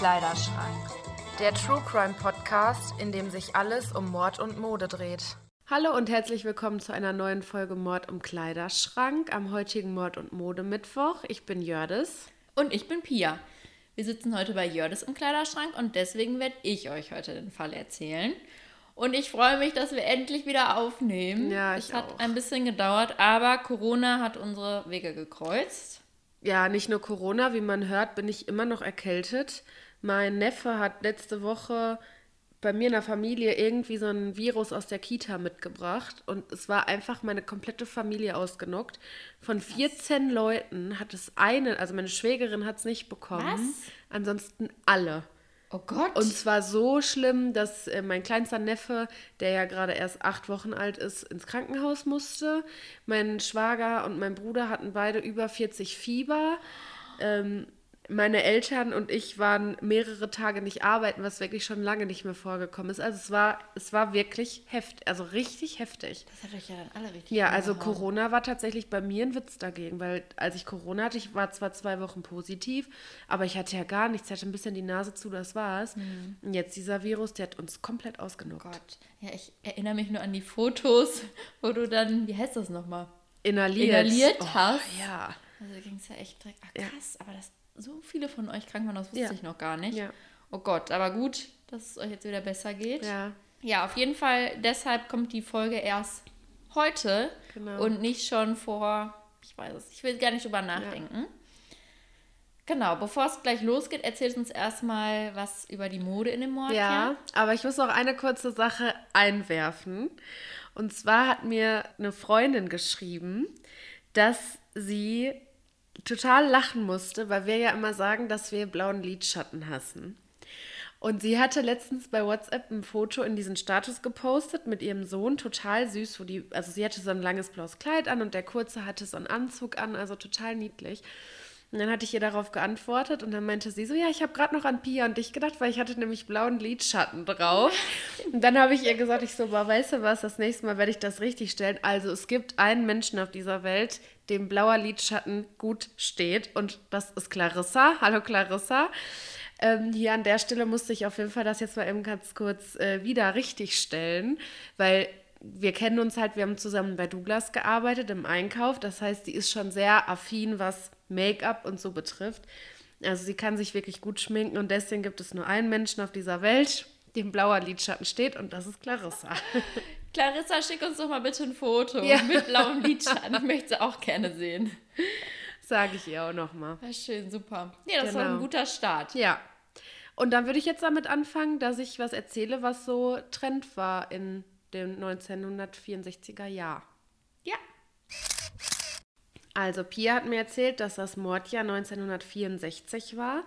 Kleiderschrank. Der True Crime Podcast, in dem sich alles um Mord und Mode dreht. Hallo und herzlich willkommen zu einer neuen Folge Mord im Kleiderschrank am heutigen Mord- und Mode-Mittwoch. Ich bin Jördis. Und ich bin Pia. Wir sitzen heute bei Jördis im Kleiderschrank und deswegen werde ich euch heute den Fall erzählen. Und ich freue mich, dass wir endlich wieder aufnehmen. Ja, ich Es hat auch. ein bisschen gedauert, aber Corona hat unsere Wege gekreuzt. Ja, nicht nur Corona, wie man hört, bin ich immer noch erkältet. Mein Neffe hat letzte Woche bei mir in der Familie irgendwie so ein Virus aus der Kita mitgebracht und es war einfach meine komplette Familie ausgenockt. Von 14 Leuten hat es eine, also meine Schwägerin hat es nicht bekommen, Was? ansonsten alle. Oh Gott. Und zwar so schlimm, dass äh, mein kleinster Neffe, der ja gerade erst acht Wochen alt ist, ins Krankenhaus musste. Mein Schwager und mein Bruder hatten beide über 40 Fieber. Ähm, meine Eltern und ich waren mehrere Tage nicht arbeiten, was wirklich schon lange nicht mehr vorgekommen ist. Also es war, es war wirklich heftig, also richtig heftig. das hat euch ja dann alle richtig Ja, also. Corona war tatsächlich bei mir ein Witz dagegen, weil als ich Corona hatte, ich war zwar zwei Wochen positiv, aber ich hatte ja gar nichts, ich hatte ein bisschen die Nase zu, das war's. Und jetzt dieser Virus, der hat uns komplett ausgenockt. Oh Gott. Ja, ich erinnere mich nur an die Fotos, wo du dann, wie heißt das nochmal? Inhaliert. Inhaliert oh, hast. Ja. Also ging es ja echt direkt. Ach Ja. krass, aber dass so viele von euch krank waren, das wusste Ja. ich noch gar nicht. Ja. Oh Gott, aber gut, dass es euch jetzt wieder besser geht. Ja. Ja, auf jeden Fall, deshalb kommt die Folge erst heute Genau. und nicht schon vor, ich weiß es, ich will gar nicht drüber nachdenken. Genau, bevor es gleich losgeht, erzählt uns erstmal was über die Mode in dem Mord. Ja, aber ich muss noch eine kurze Sache einwerfen. Und zwar hat mir eine Freundin geschrieben, dass sie total lachen musste, weil wir ja immer sagen, dass wir blauen Lidschatten hassen. Und sie hatte letztens bei WhatsApp ein Foto in diesen Status gepostet mit ihrem Sohn, total süß, wo die, also sie hatte so ein langes blaues Kleid an und der kurze hatte so einen Anzug an, also total niedlich. Und dann hatte ich ihr darauf geantwortet und dann meinte sie so, ja, ich habe gerade noch an Pia und dich gedacht, weil ich hatte nämlich blauen Lidschatten drauf. Und dann habe ich ihr gesagt, ich so, boah, weißt du was, das nächste Mal werde ich das richtig stellen. Also es gibt einen Menschen auf dieser Welt, dem blauer Lidschatten gut steht und das ist Clarissa. Hallo Clarissa. Ähm, hier an der Stelle musste ich auf jeden Fall das jetzt mal eben ganz kurz äh, wieder richtig stellen, weil wir kennen uns halt, wir haben zusammen bei Douglas gearbeitet im Einkauf. Das heißt, die ist schon sehr affin, was Make-up und so betrifft. Also sie kann sich wirklich gut schminken und deswegen gibt es nur einen Menschen auf dieser Welt, dem blauer Lidschatten steht und das ist Clarissa. Clarissa, schick uns doch mal bitte ein Foto Ja. mit blauem Lidschatten. Ich möchte sie auch gerne sehen. Sage ich ihr auch nochmal. Ja, schön, super. Ja, das war Genau. ein guter Start. Ja. Und dann würde ich jetzt damit anfangen, dass ich was erzähle, was so Trend war in dem 1964er Jahr. Ja. Also Pia hat mir erzählt, dass das Mordjahr 1964 war.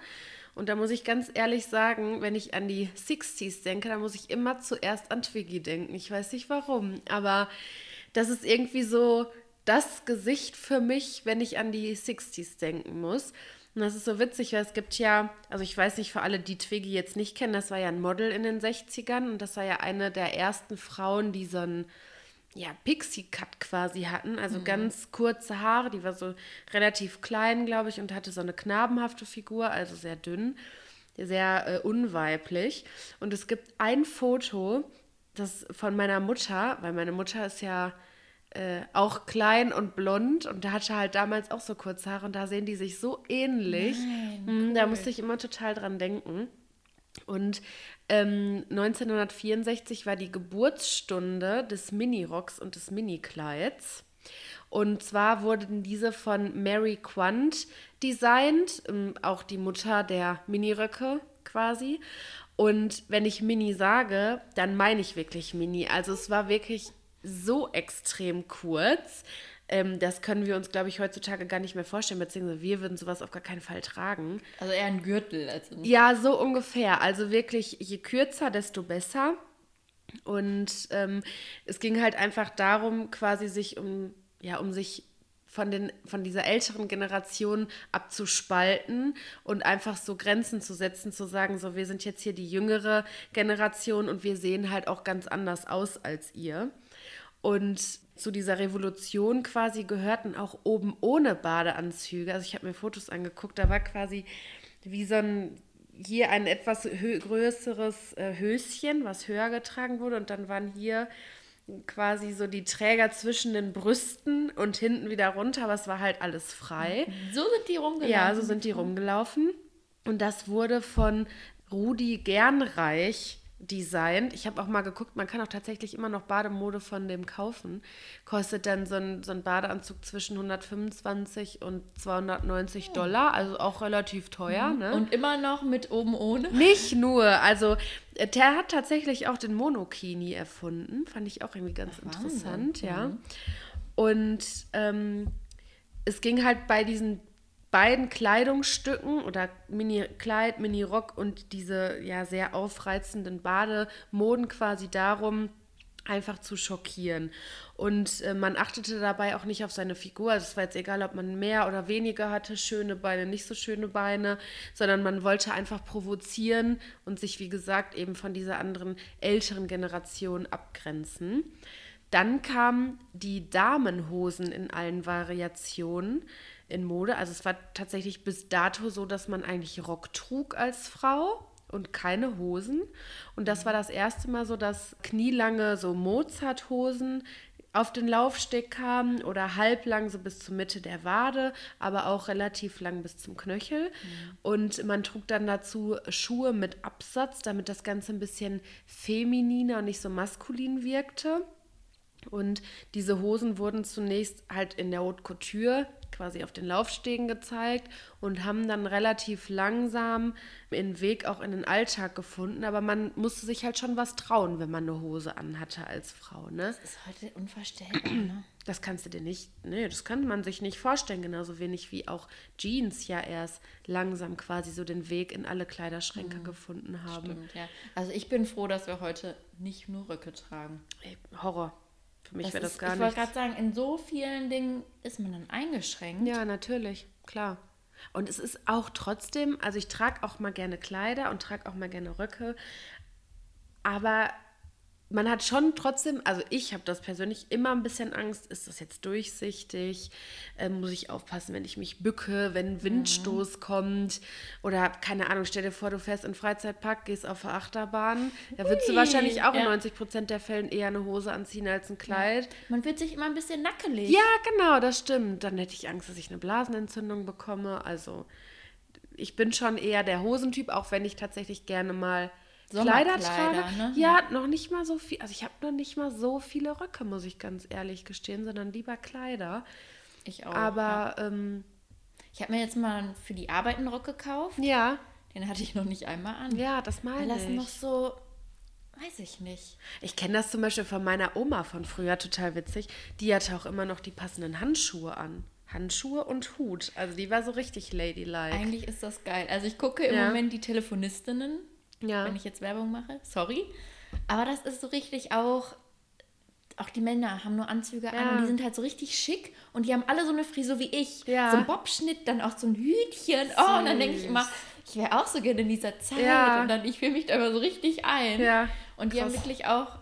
Und da muss ich ganz ehrlich sagen, wenn ich an die 60s denke, dann muss ich immer zuerst an Twiggy denken. Ich weiß nicht warum, aber das ist irgendwie so das Gesicht für mich, wenn ich an die 60s denken muss. Und das ist so witzig, weil es gibt ja, also ich weiß nicht, für alle, die Twiggy jetzt nicht kennen, das war ja ein Model in den 60ern und das war ja eine der ersten Frauen, die so ein ja, Pixie-Cut quasi hatten, also ganz kurze Haare, die war so relativ klein, glaube ich, und hatte so eine knabenhafte Figur, also sehr dünn, sehr äh, unweiblich. Und es gibt ein Foto, das von meiner Mutter, weil meine Mutter ist ja äh, auch klein und blond und der hatte halt damals auch so kurze Haare und da sehen die sich so ähnlich. Mm, Da musste ich immer total dran denken. Und ähm, 1964 war die Geburtsstunde des Minirocks und des Minikleids. Und zwar wurden diese von Mary Quant designt, ähm, auch die Mutter der Miniröcke quasi. Und wenn ich Mini sage, dann meine ich wirklich Mini. Also es war wirklich so extrem kurz. Ähm, das können wir uns, glaube ich, heutzutage gar nicht mehr vorstellen, beziehungsweise wir würden sowas auf gar keinen Fall tragen. Also eher ein Gürtel als ein Ja, so ungefähr. Also wirklich, je kürzer, desto besser. Und ähm, es ging halt einfach darum, quasi sich um, ja, um sich von, den, von dieser älteren Generation abzuspalten und einfach so Grenzen zu setzen, zu sagen, so, wir sind jetzt hier die jüngere Generation und wir sehen halt auch ganz anders aus als ihr. Und zu dieser Revolution quasi gehörten auch oben ohne Badeanzüge. Also ich habe mir Fotos angeguckt, da war quasi wie so ein hier ein etwas größeres äh, Höschen, was höher getragen wurde. Und dann waren hier quasi so die Träger zwischen den Brüsten und hinten wieder runter, aber es war halt alles frei. So sind die rumgelaufen. Ja, so sind die rumgelaufen. Und das wurde von Rudi Gernreich designt. Ich habe auch mal geguckt, man kann auch tatsächlich immer noch Bademode von dem kaufen. Kostet dann so ein, so ein Badeanzug zwischen 125 und 290 oh. Dollar, also auch relativ teuer. Mhm. Ne? Und immer noch mit oben ohne? Nicht nur, also äh, der hat tatsächlich auch den Monokini erfunden, fand ich auch irgendwie ganz Ach, interessant, ja. Mhm. Und ähm, es ging halt bei diesen beiden Kleidungsstücken oder Mini-Kleid, Mini-Rock und diese ja sehr aufreizenden Bademoden quasi darum, einfach zu schockieren. Und äh, man achtete dabei auch nicht auf seine Figur. Also es war jetzt egal, ob man mehr oder weniger hatte, schöne Beine, nicht so schöne Beine, sondern man wollte einfach provozieren und sich, wie gesagt, eben von dieser anderen älteren Generation abgrenzen. Dann kamen die Damenhosen in allen Variationen in Mode. Also es war tatsächlich bis dato so, dass man eigentlich Rock trug als Frau und keine Hosen. Und das war das erste Mal so, dass knielange so Mozart-Hosen auf den Laufsteg kamen oder halblang so bis zur Mitte der Wade, aber auch relativ lang bis zum Knöchel. Mhm. Und man trug dann dazu Schuhe mit Absatz, damit das Ganze ein bisschen femininer und nicht so maskulin wirkte. Und diese Hosen wurden zunächst halt in der Haute Couture quasi auf den Laufstegen gezeigt und haben dann relativ langsam den Weg auch in den Alltag gefunden. Aber man musste sich halt schon was trauen, wenn man eine Hose anhatte als Frau. Ne? Das ist heute unvorstellbar. Ne? Das kannst du dir nicht, nee, das kann man sich nicht vorstellen, genauso wenig wie auch Jeans ja erst langsam quasi so den Weg in alle Kleiderschränke mhm. gefunden haben. Stimmt, ja. Also ich bin froh, dass wir heute nicht nur Röcke tragen. Horror. Für mich wäre das gar nicht. Ich wollte gerade sagen, in so vielen Dingen ist man dann eingeschränkt. Ja, natürlich, klar. Und es ist auch trotzdem, also ich trage auch mal gerne Kleider und trage auch mal gerne Röcke, aber man hat schon trotzdem, also ich habe das persönlich immer ein bisschen Angst, ist das jetzt durchsichtig? Äh, muss ich aufpassen, wenn ich mich bücke, wenn Windstoß mhm. kommt? Oder keine Ahnung, stell dir vor, du fährst in Freizeitpark, gehst auf der Achterbahn. Da würdest du wahrscheinlich auch ja. in 90 Prozent der Fällen eher eine Hose anziehen als ein Kleid. Ja. Man wird sich immer ein bisschen nackelig. Ja, genau, das stimmt. Dann hätte ich Angst, dass ich eine Blasenentzündung bekomme. Also ich bin schon eher der Hosentyp, auch wenn ich tatsächlich gerne mal Kleider trage. Ne? Ja, noch nicht mal so viel. Also ich habe noch nicht mal so viele Röcke, muss ich ganz ehrlich gestehen, sondern lieber Kleider. Ich auch. Aber ja. ähm, ich habe mir jetzt mal für die Arbeit einen Rock gekauft. Ja. Den hatte ich noch nicht einmal an. Ja, das meine Weil das noch so, weiß ich nicht. Ich kenne das zum Beispiel von meiner Oma von früher, total witzig. Die hatte auch immer noch die passenden Handschuhe an. Handschuhe und Hut. Also die war so richtig ladylike. Eigentlich ist das geil. Also ich gucke im ja. Moment die Telefonistinnen ja. wenn ich jetzt Werbung mache. Sorry. Aber das ist so richtig auch. Auch die Männer haben nur Anzüge ja. an und die sind halt so richtig schick und die haben alle so eine Frisur wie ich. Ja. So ein Bobschnitt, dann auch so ein Hütchen. Süß. Oh, und dann denke ich immer, ich wäre auch so gerne in dieser Zeit. Ja. Und dann, ich fühle mich da immer so richtig ein. Ja. Und die Krass. haben wirklich auch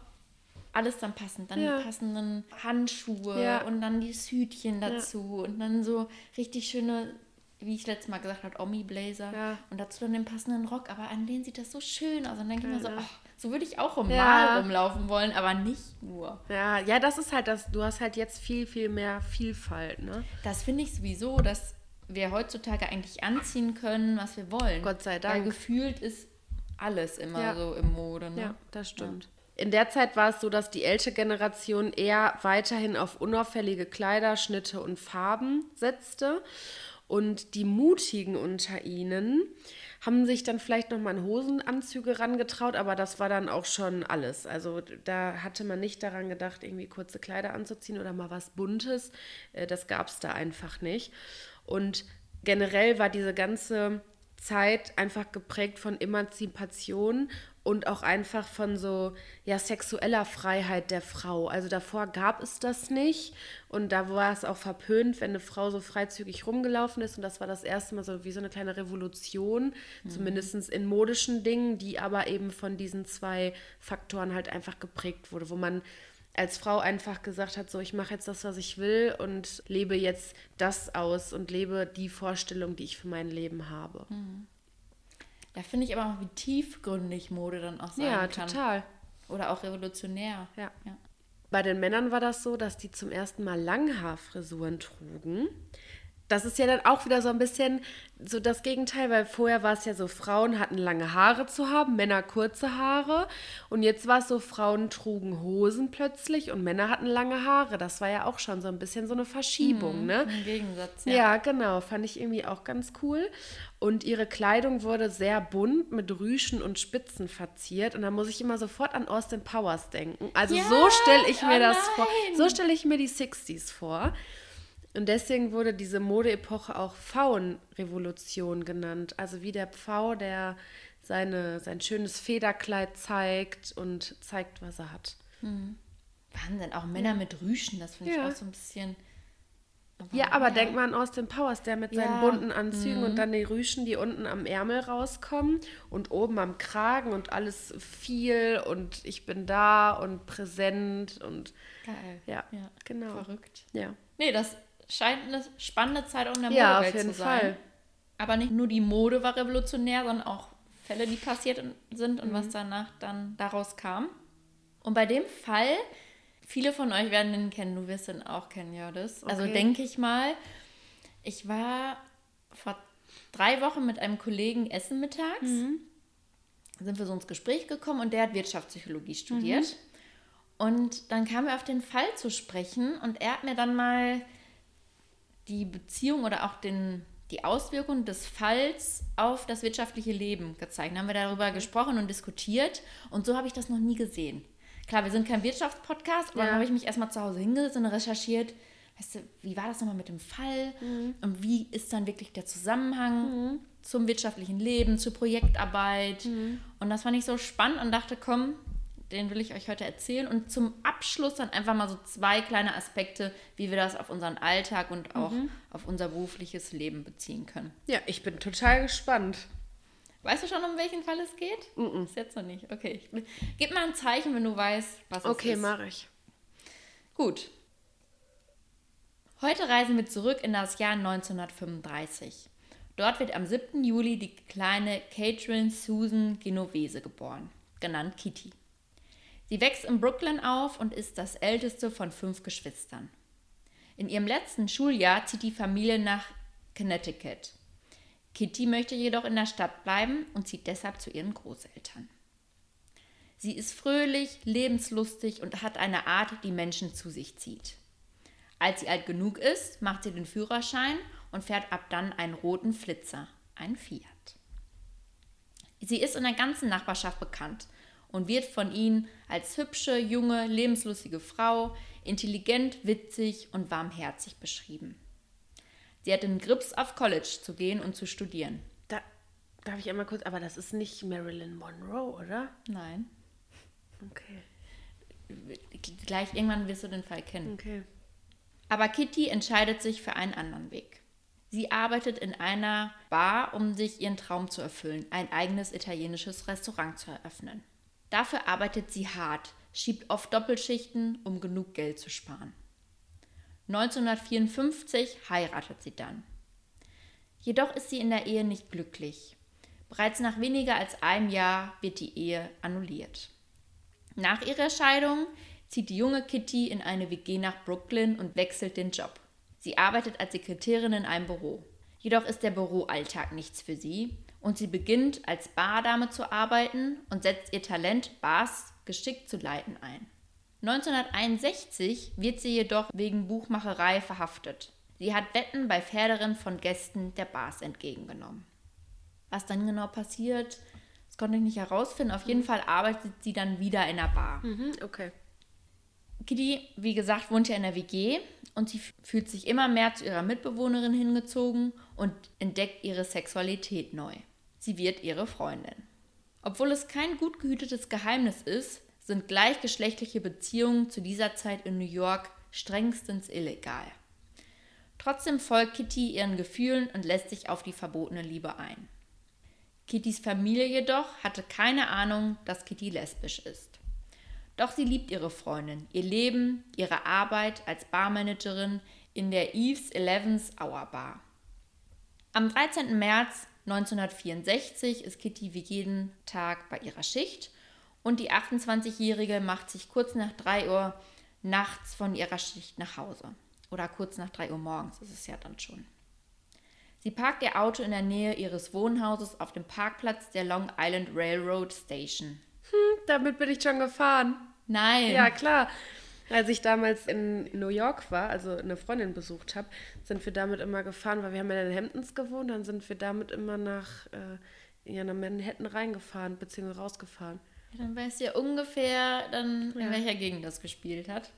alles dann passend. Dann die passenden Handschuhe ja. und dann die Hütchen dazu und dann so richtig schöne wie ich letztes Mal gesagt habe, Omi-Blazer ja. und dazu dann den passenden Rock. Aber an denen sieht das so schön aus. Und dann denke ich mir so, ach, so würde ich auch um ja. Mal rumlaufen wollen, aber nicht nur. Ja, ja, das ist halt das, du hast halt jetzt viel, viel mehr Vielfalt, ne? Das finde ich sowieso, dass wir heutzutage eigentlich anziehen können, was wir wollen. Gott sei Dank. Weil gefühlt ist alles immer ja. so im Mode, ne? Ja, das stimmt. In der Zeit war es so, dass die ältere Generation eher weiterhin auf unauffällige Kleider, Schnitte und Farben setzte. Und die Mutigen unter ihnen haben sich dann vielleicht nochmal an Hosenanzüge rangetraut, aber das war dann auch schon alles. Also da hatte man nicht daran gedacht, irgendwie kurze Kleider anzuziehen oder mal was Buntes. Äh, das gab es da einfach nicht. Und generell war diese ganze Zeit einfach geprägt von Emanzipation und auch einfach von so ja sexueller Freiheit der Frau. Also davor gab es das nicht und da war es auch verpönt, wenn eine Frau so freizügig rumgelaufen ist und das war das erste Mal so wie so eine kleine Revolution, mhm. zumindest in modischen Dingen, die aber eben von diesen zwei Faktoren halt einfach geprägt wurde, wo man als Frau einfach gesagt hat, so ich mache jetzt das, was ich will und lebe jetzt das aus und lebe die Vorstellung, die ich für mein Leben habe. Mhm. Da finde ich aber auch, wie tiefgründig Mode dann auch sein ja, kann. Ja, total. Oder auch revolutionär. Ja. ja. Bei den Männern war das so, dass die zum ersten Mal Langhaarfrisuren trugen das ist ja dann auch wieder so ein bisschen so das Gegenteil, weil vorher war es ja so, Frauen hatten lange Haare zu haben, Männer kurze Haare. Und jetzt war es so, Frauen trugen Hosen plötzlich und Männer hatten lange Haare. Das war ja auch schon so ein bisschen so eine Verschiebung, mhm, ne? Im Gegensatz, ja. Ja, genau. Fand ich irgendwie auch ganz cool. Und ihre Kleidung wurde sehr bunt mit Rüschen und Spitzen verziert. Und da muss ich immer sofort an Austin Powers denken. Also ja, so stelle ich mir oh das vor. So stelle ich mir die 60s vor. Und deswegen wurde diese Modeepoche auch Pfauenrevolution genannt. Also wie der Pfau, der seine, sein schönes Federkleid zeigt und zeigt, was er hat. Mhm. Wahnsinn, auch Männer ja. mit Rüschen, das finde ja. ich auch so ein bisschen. Aber ja, aber ja. denk mal an Austin Powers, der mit seinen bunten Anzügen mhm. und dann die Rüschen, die unten am Ärmel rauskommen und oben am Kragen und alles viel und ich bin da und präsent und. Geil. Ja, ja. genau. Verrückt. Ja. Nee, das scheint eine spannende Zeit in der ja, Modewelt zu sein. Fall. Aber nicht nur die Mode war revolutionär, sondern auch Fälle, die passiert sind und mhm. was danach dann daraus kam. Und bei dem Fall, viele von euch werden den kennen, du wirst den auch kennen, Jördis. Also okay. Also denke ich mal, ich war vor drei Wochen mit einem Kollegen essen mittags. Mhm. Sind wir so ins Gespräch gekommen und der hat Wirtschaftspsychologie studiert. Mhm. Und dann kamen wir auf den Fall zu sprechen und er hat mir dann mal die Beziehung oder auch den, die Auswirkungen des Falls auf das wirtschaftliche Leben gezeigt. Dann haben wir darüber gesprochen und diskutiert und so habe ich das noch nie gesehen. Klar, wir sind kein Wirtschaftspodcast, aber ja. dann habe ich mich erstmal zu Hause hingesetzt und recherchiert, weißt du, wie war das nochmal mit dem Fall mhm. und wie ist dann wirklich der Zusammenhang mhm. zum wirtschaftlichen Leben, zur Projektarbeit. Mhm. Und das fand ich so spannend und dachte, komm, den will ich euch heute erzählen. Und zum Abschluss dann einfach mal so zwei kleine Aspekte, wie wir das auf unseren Alltag und auch mhm. auf unser berufliches Leben beziehen können. Ja, ich bin total gespannt. Weißt du schon, um welchen Fall es geht? Mhm. Ist jetzt noch nicht. Okay. Gib mal ein Zeichen, wenn du weißt, was es okay, ist. Okay, mache ich. Gut. Heute reisen wir zurück in das Jahr 1935. Dort wird am 7. Juli die kleine Catherine Susan Genovese geboren, genannt Kitty. Sie wächst in Brooklyn auf und ist das älteste von fünf Geschwistern. In ihrem letzten Schuljahr zieht die Familie nach Connecticut. Kitty möchte jedoch in der Stadt bleiben und zieht deshalb zu ihren Großeltern. Sie ist fröhlich, lebenslustig und hat eine Art, die Menschen zu sich zieht. Als sie alt genug ist, macht sie den Führerschein und fährt ab dann einen roten Flitzer, ein Fiat. Sie ist in der ganzen Nachbarschaft bekannt und wird von ihnen als hübsche, junge, lebenslustige Frau, intelligent, witzig und warmherzig beschrieben. Sie hat den Grips auf College zu gehen und zu studieren. Da darf ich einmal kurz, aber das ist nicht Marilyn Monroe, oder? Nein. Okay. Gleich irgendwann wirst du den Fall kennen. Okay. Aber Kitty entscheidet sich für einen anderen Weg. Sie arbeitet in einer Bar, um sich ihren Traum zu erfüllen, ein eigenes italienisches Restaurant zu eröffnen. Dafür arbeitet sie hart, schiebt oft Doppelschichten, um genug Geld zu sparen. 1954 heiratet sie dann. Jedoch ist sie in der Ehe nicht glücklich. Bereits nach weniger als einem Jahr wird die Ehe annulliert. Nach ihrer Scheidung zieht die junge Kitty in eine WG nach Brooklyn und wechselt den Job. Sie arbeitet als Sekretärin in einem Büro. Jedoch ist der Büroalltag nichts für sie und sie beginnt als Bardame zu arbeiten und setzt ihr Talent, Bars geschickt zu leiten ein. 1961 wird sie jedoch wegen Buchmacherei verhaftet. Sie hat Wetten bei Pferderinnen von Gästen der Bars entgegengenommen. Was dann genau passiert, das konnte ich nicht herausfinden. Auf jeden Fall arbeitet sie dann wieder in der Bar. Mhm, okay. Kitty, wie gesagt, wohnt ja in der WG und sie fühlt sich immer mehr zu ihrer Mitbewohnerin hingezogen und entdeckt ihre Sexualität neu. Sie wird ihre Freundin. Obwohl es kein gut gehütetes Geheimnis ist, sind gleichgeschlechtliche Beziehungen zu dieser Zeit in New York strengstens illegal. Trotzdem folgt Kitty ihren Gefühlen und lässt sich auf die verbotene Liebe ein. Kittys Familie jedoch hatte keine Ahnung, dass Kitty lesbisch ist. Doch sie liebt ihre Freundin, ihr Leben, ihre Arbeit als Barmanagerin in der Eve's Elevens Hour Bar. Am 13. März 1964 ist Kitty wie jeden Tag bei ihrer Schicht und die 28-Jährige macht sich kurz nach 3 Uhr nachts von ihrer Schicht nach Hause. Oder kurz nach 3 Uhr morgens ist es ja dann schon. Sie parkt ihr Auto in der Nähe ihres Wohnhauses auf dem Parkplatz der Long Island Railroad Station. Hm, damit bin ich schon gefahren. Nein. Ja, klar. Als ich damals in New York war, also eine Freundin besucht habe, sind wir damit immer gefahren, weil wir haben ja in Hamptons gewohnt, dann sind wir damit immer nach äh, ja, nach Manhattan reingefahren, beziehungsweise rausgefahren. Ja, dann weißt du ja ungefähr, dann, in welcher Gegend das gespielt hat.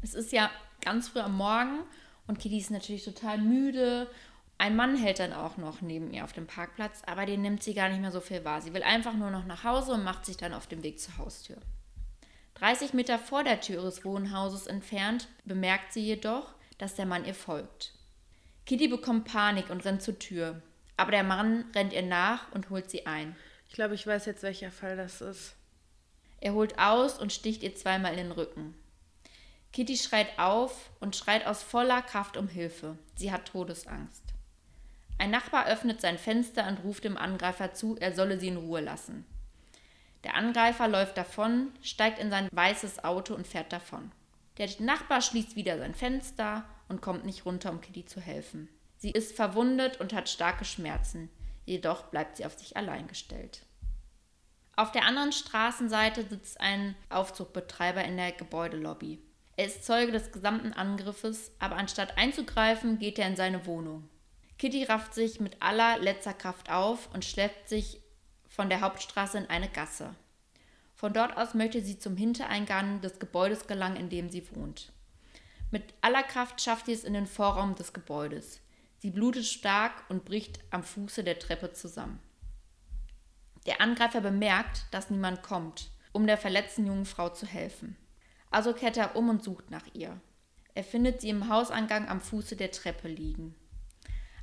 Es ist ja ganz früh am Morgen und Kitty ist natürlich total müde. Ein Mann hält dann auch noch neben ihr auf dem Parkplatz, aber den nimmt sie gar nicht mehr so viel wahr. Sie will einfach nur noch nach Hause und macht sich dann auf den Weg zur Haustür. 30 Meter vor der Tür ihres Wohnhauses entfernt bemerkt sie jedoch, dass der Mann ihr folgt. Kitty bekommt Panik und rennt zur Tür, aber der Mann rennt ihr nach und holt sie ein. Ich glaube, ich weiß jetzt, welcher Fall das ist. Er holt aus und sticht ihr zweimal in den Rücken. Kitty schreit auf und schreit aus voller Kraft um Hilfe. Sie hat Todesangst. Ein Nachbar öffnet sein Fenster und ruft dem Angreifer zu, er solle sie in Ruhe lassen. Der Angreifer läuft davon, steigt in sein weißes Auto und fährt davon. Der Nachbar schließt wieder sein Fenster und kommt nicht runter, um Kitty zu helfen. Sie ist verwundet und hat starke Schmerzen, jedoch bleibt sie auf sich allein gestellt. Auf der anderen Straßenseite sitzt ein Aufzugbetreiber in der Gebäudelobby. Er ist Zeuge des gesamten Angriffes, aber anstatt einzugreifen, geht er in seine Wohnung. Kitty rafft sich mit aller letzter Kraft auf und schleppt sich von der Hauptstraße in eine Gasse. Von dort aus möchte sie zum Hintereingang des Gebäudes gelangen, in dem sie wohnt. Mit aller Kraft schafft sie es in den Vorraum des Gebäudes. Sie blutet stark und bricht am Fuße der Treppe zusammen. Der Angreifer bemerkt, dass niemand kommt, um der verletzten jungen Frau zu helfen. Also kehrt er um und sucht nach ihr. Er findet sie im Hausangang am Fuße der Treppe liegen.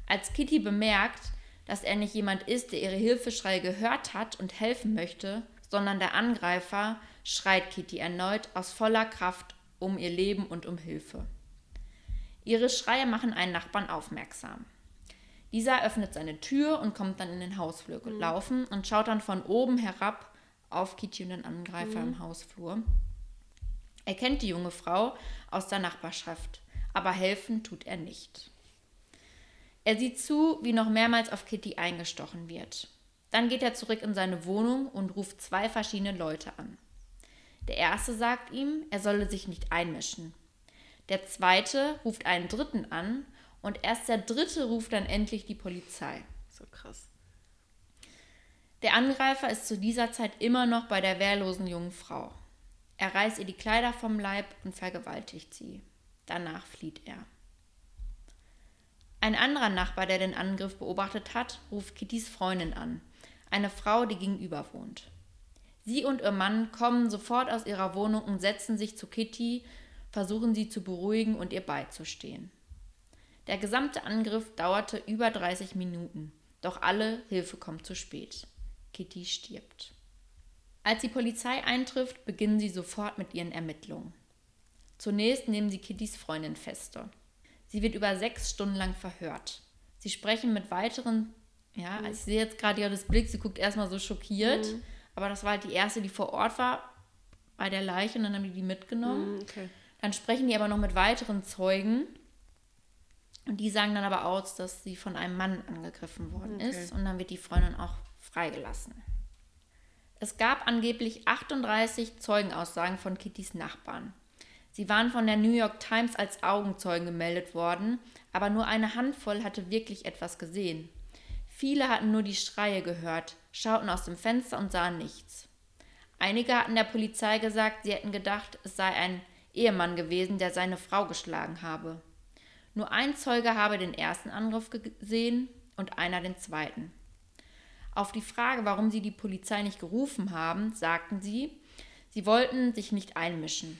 Als Kitty bemerkt, dass er nicht jemand ist, der ihre Hilfeschreie gehört hat und helfen möchte, sondern der Angreifer, schreit Kitty erneut aus voller Kraft um ihr Leben und um Hilfe. Ihre Schreie machen einen Nachbarn aufmerksam. Dieser öffnet seine Tür und kommt dann in den Hausflur gelaufen mhm. und schaut dann von oben herab auf Kitty und den Angreifer mhm. im Hausflur. Er kennt die junge Frau aus der Nachbarschaft, aber helfen tut er nicht. Er sieht zu, wie noch mehrmals auf Kitty eingestochen wird. Dann geht er zurück in seine Wohnung und ruft zwei verschiedene Leute an. Der erste sagt ihm, er solle sich nicht einmischen. Der zweite ruft einen dritten an und erst der dritte ruft dann endlich die Polizei. So krass. Der Angreifer ist zu dieser Zeit immer noch bei der wehrlosen jungen Frau. Er reißt ihr die Kleider vom Leib und vergewaltigt sie. Danach flieht er. Ein anderer Nachbar, der den Angriff beobachtet hat, ruft Kittys Freundin an, eine Frau, die gegenüber wohnt. Sie und ihr Mann kommen sofort aus ihrer Wohnung und setzen sich zu Kitty, versuchen sie zu beruhigen und ihr beizustehen. Der gesamte Angriff dauerte über 30 Minuten, doch alle Hilfe kommt zu spät. Kitty stirbt. Als die Polizei eintrifft, beginnen sie sofort mit ihren Ermittlungen. Zunächst nehmen sie Kittys Freundin feste. Sie wird über sechs Stunden lang verhört. Sie sprechen mit weiteren, ja, mhm. ich sehe jetzt gerade das Blick, sie guckt erstmal so schockiert, mhm. aber das war halt die erste, die vor Ort war bei der Leiche und dann haben die die mitgenommen. Mhm, okay. Dann sprechen die aber noch mit weiteren Zeugen und die sagen dann aber aus, dass sie von einem Mann angegriffen worden okay. ist und dann wird die Freundin auch freigelassen. Es gab angeblich 38 Zeugenaussagen von Kittys Nachbarn. Sie waren von der New York Times als Augenzeugen gemeldet worden, aber nur eine Handvoll hatte wirklich etwas gesehen. Viele hatten nur die Schreie gehört, schauten aus dem Fenster und sahen nichts. Einige hatten der Polizei gesagt, sie hätten gedacht, es sei ein Ehemann gewesen, der seine Frau geschlagen habe. Nur ein Zeuge habe den ersten Angriff gesehen und einer den zweiten. Auf die Frage, warum sie die Polizei nicht gerufen haben, sagten sie, sie wollten sich nicht einmischen.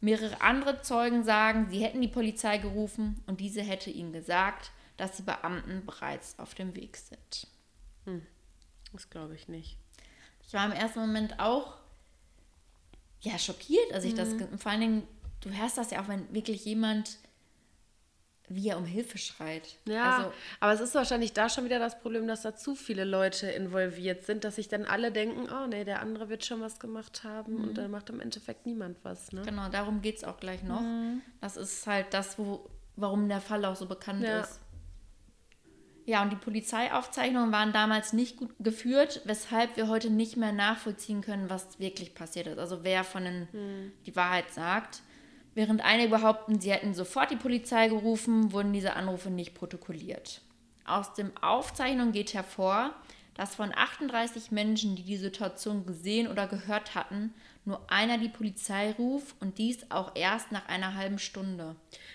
Mehrere andere Zeugen sagen, sie hätten die Polizei gerufen und diese hätte ihnen gesagt, dass die Beamten bereits auf dem Weg sind. Hm, das glaube ich nicht. Ich war im ersten Moment auch ja schockiert, als ich mhm. das vor allen Dingen du hörst das ja auch, wenn wirklich jemand wie er um Hilfe schreit. Ja, also, aber es ist wahrscheinlich da schon wieder das Problem, dass da zu viele Leute involviert sind, dass sich dann alle denken, oh nee, der andere wird schon was gemacht haben mhm. und dann macht im Endeffekt niemand was. Ne? Genau, darum geht es auch gleich noch. Mhm. Das ist halt das, wo, warum der Fall auch so bekannt ja. ist. Ja, und die Polizeiaufzeichnungen waren damals nicht gut geführt, weshalb wir heute nicht mehr nachvollziehen können, was wirklich passiert ist. Also wer von den mhm. die Wahrheit sagt. Während einige behaupten, sie hätten sofort die Polizei gerufen, wurden diese Anrufe nicht protokolliert. Aus den Aufzeichnungen geht hervor, dass von 38 Menschen, die die Situation gesehen oder gehört hatten, nur einer die Polizei ruft und dies auch erst nach einer halben Stunde.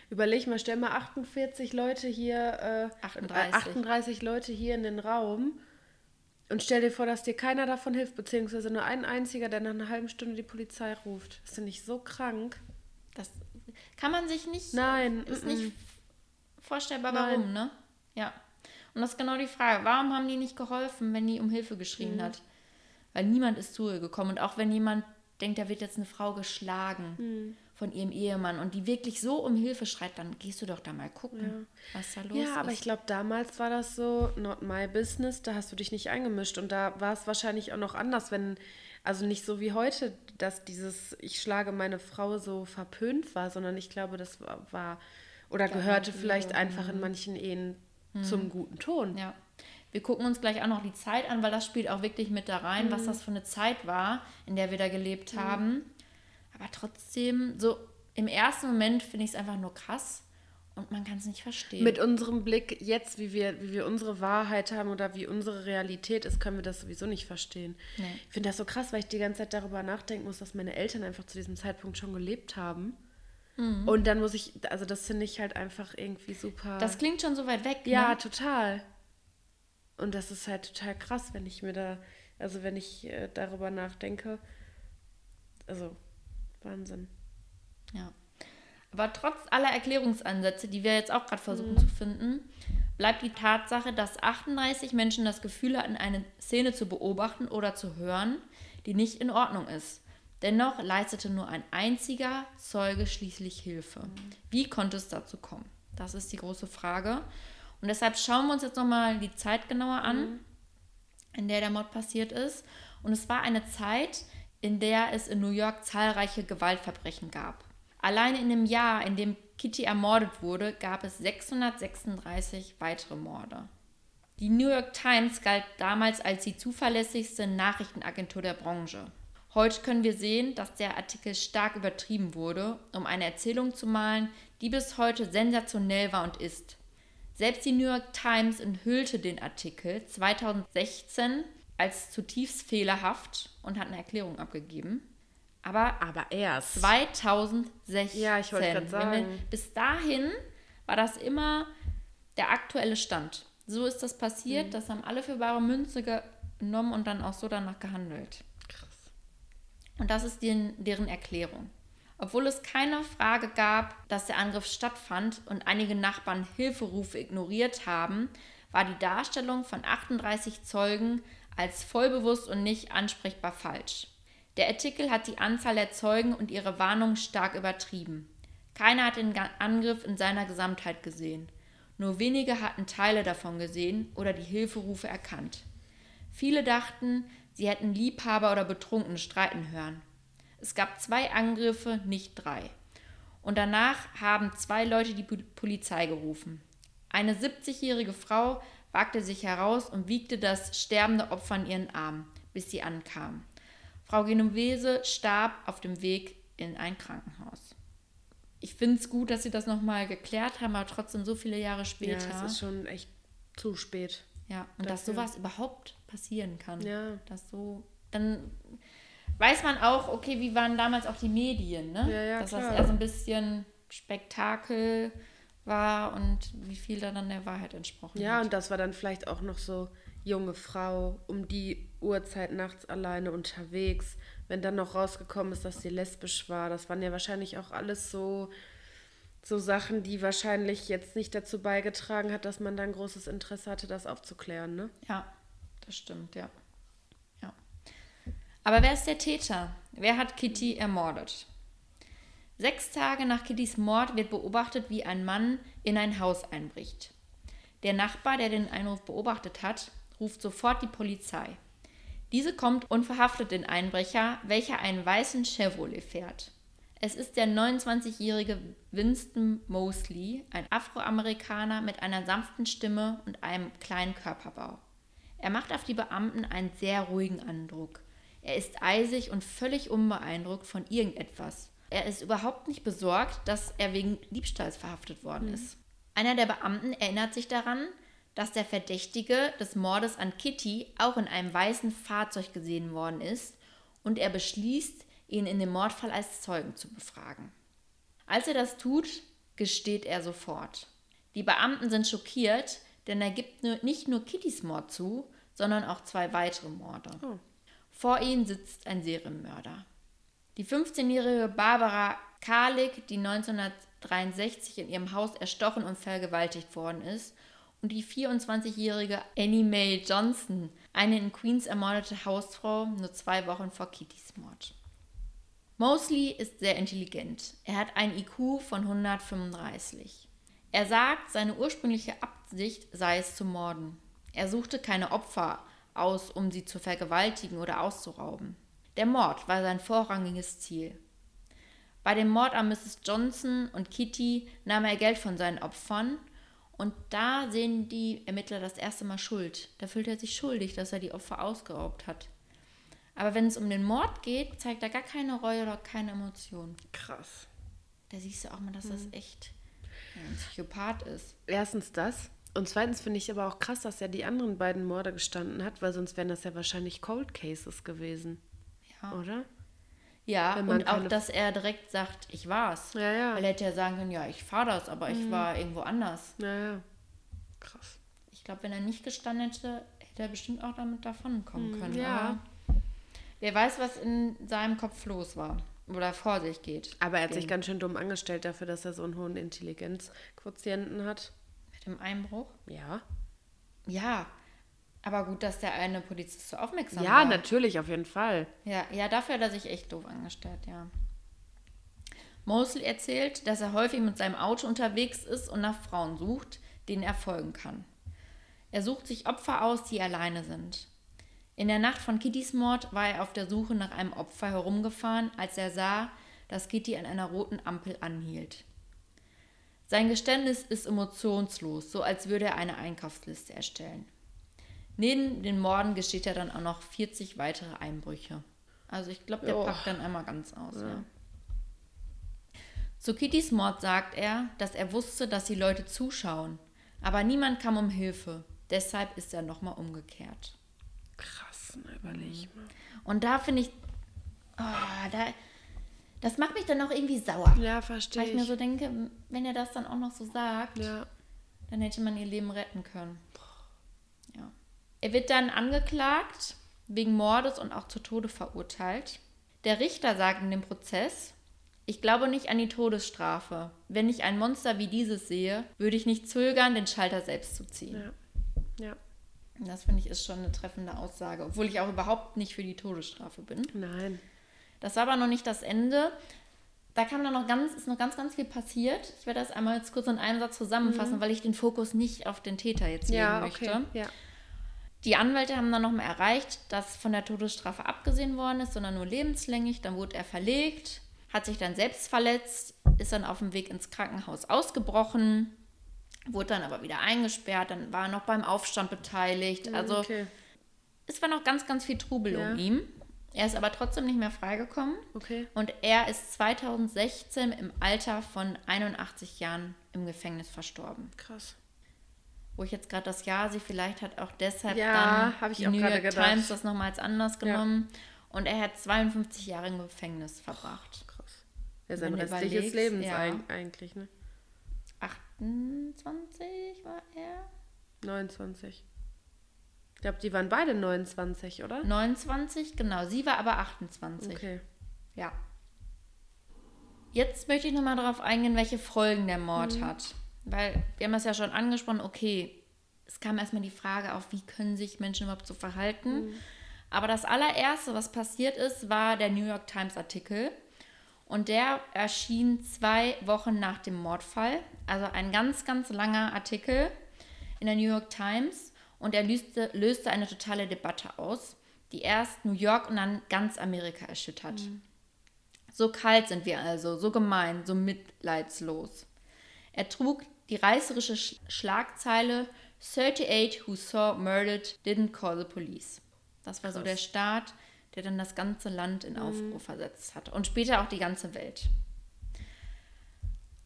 Überleg mal, stell mal 48 Leute hier, äh, 38. 38 Leute hier in den Raum und stell dir vor, dass dir keiner davon hilft, beziehungsweise nur ein einziger, der nach einer halben Stunde die Polizei ruft. Ist du nicht so krank? Das kann man sich nicht. Nein. Ist nicht vorstellbar, warum, Nein. ne? Ja. Und das ist genau die Frage. Warum haben die nicht geholfen, wenn die um Hilfe geschrien mhm. hat? Weil niemand ist zu ihr gekommen. Und auch wenn jemand denkt, da wird jetzt eine Frau geschlagen mhm. von ihrem Ehemann und die wirklich so um Hilfe schreit, dann gehst du doch da mal gucken, ja. was da los ist. Ja, aber ich glaube, damals war das so, not my business, da hast du dich nicht eingemischt. Und da war es wahrscheinlich auch noch anders, wenn also nicht so wie heute, dass dieses Ich schlage meine Frau so verpönt war, sondern ich glaube, das war, oder ja, gehörte ja, vielleicht ja. einfach in manchen Ehen mhm. zum guten Ton. Ja. Wir gucken uns gleich auch noch die Zeit an, weil das spielt auch wirklich mit da rein, mhm. was das für eine Zeit war, in der wir da gelebt mhm. haben. Aber trotzdem, so im ersten Moment finde ich es einfach nur krass, und man kann es nicht verstehen. Mit unserem Blick jetzt, wie wir, wie wir unsere Wahrheit haben oder wie unsere Realität ist, können wir das sowieso nicht verstehen. Nee. Ich finde das so krass, weil ich die ganze Zeit darüber nachdenken muss, dass meine Eltern einfach zu diesem Zeitpunkt schon gelebt haben. Mhm. Und dann muss ich, also das finde ich halt einfach irgendwie super. Das klingt schon so weit weg. Ja, ne? total. Und das ist halt total krass, wenn ich mir da, also wenn ich äh, darüber nachdenke. Also, Wahnsinn. Ja. Aber trotz aller Erklärungsansätze, die wir jetzt auch gerade versuchen mhm. zu finden, bleibt die Tatsache, dass 38 Menschen das Gefühl hatten, eine Szene zu beobachten oder zu hören, die nicht in Ordnung ist. Dennoch leistete nur ein einziger Zeuge schließlich Hilfe. Mhm. Wie konnte es dazu kommen? Das ist die große Frage. Und deshalb schauen wir uns jetzt nochmal die Zeit genauer an, mhm. in der der Mord passiert ist. Und es war eine Zeit, in der es in New York zahlreiche Gewaltverbrechen gab. Allein in dem Jahr, in dem Kitty ermordet wurde, gab es 636 weitere Morde. Die New York Times galt damals als die zuverlässigste Nachrichtenagentur der Branche. Heute können wir sehen, dass der Artikel stark übertrieben wurde, um eine Erzählung zu malen, die bis heute sensationell war und ist. Selbst die New York Times enthüllte den Artikel 2016 als zutiefst fehlerhaft und hat eine Erklärung abgegeben. Aber, aber erst 2016. Ja, ich wollte gerade sagen. Wir, bis dahin war das immer der aktuelle Stand. So ist das passiert. Mhm. Das haben alle für bare Münze genommen und dann auch so danach gehandelt. Krass. Und das ist den, deren Erklärung. Obwohl es keine Frage gab, dass der Angriff stattfand und einige Nachbarn Hilferufe ignoriert haben, war die Darstellung von 38 Zeugen als vollbewusst und nicht ansprechbar falsch. Der Artikel hat die Anzahl der Zeugen und ihre Warnungen stark übertrieben. Keiner hat den Angriff in seiner Gesamtheit gesehen. Nur wenige hatten Teile davon gesehen oder die Hilferufe erkannt. Viele dachten, sie hätten Liebhaber oder Betrunkene streiten hören. Es gab zwei Angriffe, nicht drei. Und danach haben zwei Leute die Polizei gerufen. Eine 70-jährige Frau wagte sich heraus und wiegte das sterbende Opfer in ihren Armen, bis sie ankam. Frau Genovese starb auf dem Weg in ein Krankenhaus. Ich finde es gut, dass sie das nochmal geklärt haben, aber trotzdem so viele Jahre später. Ja, es ist schon echt zu spät. Ja, und dafür. dass sowas überhaupt passieren kann. Ja. Dass so, dann weiß man auch, okay, wie waren damals auch die Medien, ne? Ja, ja, dass klar. das eher so ein bisschen Spektakel war und wie viel da dann der Wahrheit entsprochen ja, hat. Ja, und das war dann vielleicht auch noch so junge Frau um die Uhrzeit nachts alleine unterwegs. Wenn dann noch rausgekommen ist, dass sie lesbisch war, das waren ja wahrscheinlich auch alles so, so Sachen, die wahrscheinlich jetzt nicht dazu beigetragen hat, dass man dann großes Interesse hatte, das aufzuklären, ne? Ja, das stimmt, ja. ja. Aber wer ist der Täter? Wer hat Kitty ermordet? Sechs Tage nach Kittys Mord wird beobachtet, wie ein Mann in ein Haus einbricht. Der Nachbar, der den Einruf beobachtet hat, ruft sofort die Polizei. Diese kommt und verhaftet den Einbrecher, welcher einen weißen Chevrolet fährt. Es ist der 29-jährige Winston Mosley, ein Afroamerikaner mit einer sanften Stimme und einem kleinen Körperbau. Er macht auf die Beamten einen sehr ruhigen Eindruck. Er ist eisig und völlig unbeeindruckt von irgendetwas. Er ist überhaupt nicht besorgt, dass er wegen Diebstahls verhaftet worden mhm. ist. Einer der Beamten erinnert sich daran, dass der Verdächtige des Mordes an Kitty auch in einem weißen Fahrzeug gesehen worden ist und er beschließt, ihn in dem Mordfall als Zeugen zu befragen. Als er das tut, gesteht er sofort. Die Beamten sind schockiert, denn er gibt nicht nur Kittys Mord zu, sondern auch zwei weitere Morde. Oh. Vor ihnen sitzt ein Serienmörder. Die 15-jährige Barbara Karlik, die 1963 in ihrem Haus erstochen und vergewaltigt worden ist, und die 24-jährige Annie Mae Johnson, eine in Queens ermordete Hausfrau, nur zwei Wochen vor Kittys Mord. Mosley ist sehr intelligent. Er hat ein IQ von 135. Er sagt, seine ursprüngliche Absicht sei es zu morden. Er suchte keine Opfer aus, um sie zu vergewaltigen oder auszurauben. Der Mord war sein vorrangiges Ziel. Bei dem Mord an Mrs. Johnson und Kitty nahm er Geld von seinen Opfern und da sehen die Ermittler das erste Mal Schuld. Da fühlt er sich schuldig, dass er die Opfer ausgeraubt hat. Aber wenn es um den Mord geht, zeigt er gar keine Reue oder keine Emotion. Krass. Da siehst du auch mal, dass das mhm. echt ein Psychopath ist. Erstens das. Und zweitens finde ich aber auch krass, dass er die anderen beiden Morde gestanden hat, weil sonst wären das ja wahrscheinlich Cold Cases gewesen. Ja. Oder? Ja, und auch, dass er direkt sagt, ich war's. Ja, ja. Weil er hätte ja sagen können, ja, ich fahre das, aber mhm. ich war irgendwo anders. Ja, ja. Krass. Ich glaube, wenn er nicht gestanden hätte, hätte er bestimmt auch damit davonkommen mhm, können. Ja. Aber wer weiß, was in seinem Kopf los war oder vor sich geht. Aber er hat sich ganz schön dumm angestellt dafür, dass er so einen hohen Intelligenzquotienten hat. Mit dem Einbruch? Ja. Ja, aber gut, dass der eine Polizist so aufmerksam ja, war. Ja, natürlich, auf jeden Fall. Ja, ja, dafür hat er sich echt doof angestellt, ja. Mosley erzählt, dass er häufig mit seinem Auto unterwegs ist und nach Frauen sucht, denen er folgen kann. Er sucht sich Opfer aus, die alleine sind. In der Nacht von Kittys Mord war er auf der Suche nach einem Opfer herumgefahren, als er sah, dass Kitty an einer roten Ampel anhielt. Sein Geständnis ist emotionslos, so als würde er eine Einkaufsliste erstellen. Neben den Morden geschieht ja dann auch noch 40 weitere Einbrüche. Also ich glaube, der oh. packt dann einmal ganz aus. Ja. Ja. Zu Kittys Mord sagt er, dass er wusste, dass die Leute zuschauen, aber niemand kam um Hilfe. Deshalb ist er nochmal umgekehrt. Krass, ne, überleg mhm. mal. Und da finde ich, oh, da, das macht mich dann auch irgendwie sauer. Ja, verstehe. Weil ich mir so denke, wenn er das dann auch noch so sagt, ja. dann hätte man ihr Leben retten können. Er wird dann angeklagt, wegen Mordes und auch zu Tode verurteilt. Der Richter sagt in dem Prozess, ich glaube nicht an die Todesstrafe. Wenn ich ein Monster wie dieses sehe, würde ich nicht zögern, den Schalter selbst zu ziehen. Ja. ja. Das finde ich ist schon eine treffende Aussage, obwohl ich auch überhaupt nicht für die Todesstrafe bin. Nein. Das war aber noch nicht das Ende. Da kam dann noch ganz, ist noch ganz, ganz viel passiert. Ich werde das einmal jetzt kurz in einem Satz zusammenfassen, mhm. weil ich den Fokus nicht auf den Täter jetzt legen ja, möchte. Okay. Ja. Die Anwälte haben dann nochmal erreicht, dass von der Todesstrafe abgesehen worden ist, sondern nur lebenslänglich. Dann wurde er verlegt, hat sich dann selbst verletzt, ist dann auf dem Weg ins Krankenhaus ausgebrochen, wurde dann aber wieder eingesperrt, dann war er noch beim Aufstand beteiligt. Mhm, also okay. es war noch ganz, ganz viel Trubel ja. um ihn. Er ist aber trotzdem nicht mehr freigekommen. Okay. Und er ist 2016 im Alter von 81 Jahren im Gefängnis verstorben. Krass wo ich jetzt gerade das Jahr sehe, vielleicht hat auch deshalb ja, dann die New York gedacht. Times das nochmals anders genommen. Ja. Und er hat 52 Jahre im Gefängnis verbracht. krass. Ja, sein restliches Leben ja. eigentlich, ne? 28 war er? 29. Ich glaube, die waren beide 29, oder? 29, genau. Sie war aber 28. Okay. Ja. Jetzt möchte ich nochmal darauf eingehen, welche Folgen der Mord mhm. hat. Weil wir haben es ja schon angesprochen, okay, es kam erstmal die Frage auf, wie können sich Menschen überhaupt so verhalten. Mhm. Aber das allererste, was passiert ist, war der New York Times Artikel. Und der erschien zwei Wochen nach dem Mordfall. Also ein ganz, ganz langer Artikel in der New York Times. Und er löste, löste eine totale Debatte aus, die erst New York und dann ganz Amerika erschüttert. Mhm. So kalt sind wir also, so gemein, so mitleidslos. Er trug die reißerische Schlagzeile 38 who saw murdered didn't call the police. Das war Krass. so der Start, der dann das ganze Land in Aufruhr mhm. versetzt hat und später auch die ganze Welt.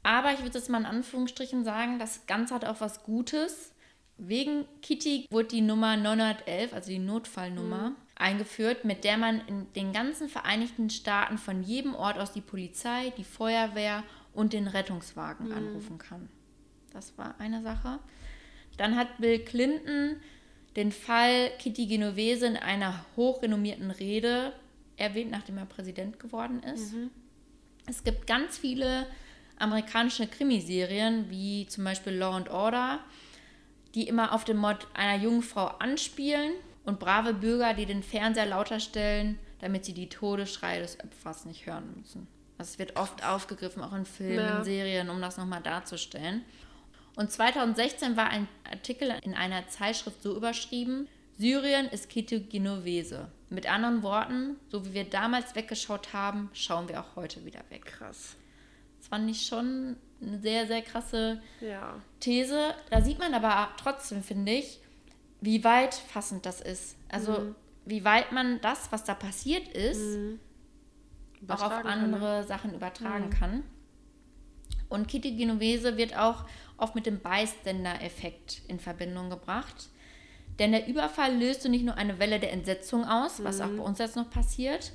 Aber ich würde jetzt mal in Anführungsstrichen sagen, das Ganze hat auch was Gutes. Wegen Kitty wurde die Nummer 911, also die Notfallnummer, mhm. eingeführt, mit der man in den ganzen Vereinigten Staaten von jedem Ort aus die Polizei, die Feuerwehr und den Rettungswagen mhm. anrufen kann. Das war eine Sache. Dann hat Bill Clinton den Fall Kitty Genovese in einer hochrenommierten Rede erwähnt, nachdem er Präsident geworden ist. Mhm. Es gibt ganz viele amerikanische Krimiserien, wie zum Beispiel Law and Order, die immer auf den Mord einer jungen Frau anspielen und brave Bürger, die den Fernseher lauter stellen, damit sie die Todesschreie des Opfers nicht hören müssen. Das also wird oft aufgegriffen, auch in Filmen, ja. Serien, um das nochmal darzustellen. Und 2016 war ein Artikel in einer Zeitschrift so überschrieben, Syrien ist Ketogenovese. Mit anderen Worten, so wie wir damals weggeschaut haben, schauen wir auch heute wieder weg. Krass. Das fand ich schon eine sehr, sehr krasse ja. These. Da sieht man aber trotzdem, finde ich, wie weit fassend das ist. Also, mhm. wie weit man das, was da passiert ist, mhm. auch auf andere kann. Ne? Sachen übertragen mhm. kann. Und Kitty Genovese wird auch oft mit dem Bystander-Effekt in Verbindung gebracht. Denn der Überfall löste nicht nur eine Welle der Entsetzung aus, was mhm. auch bei uns jetzt noch passiert,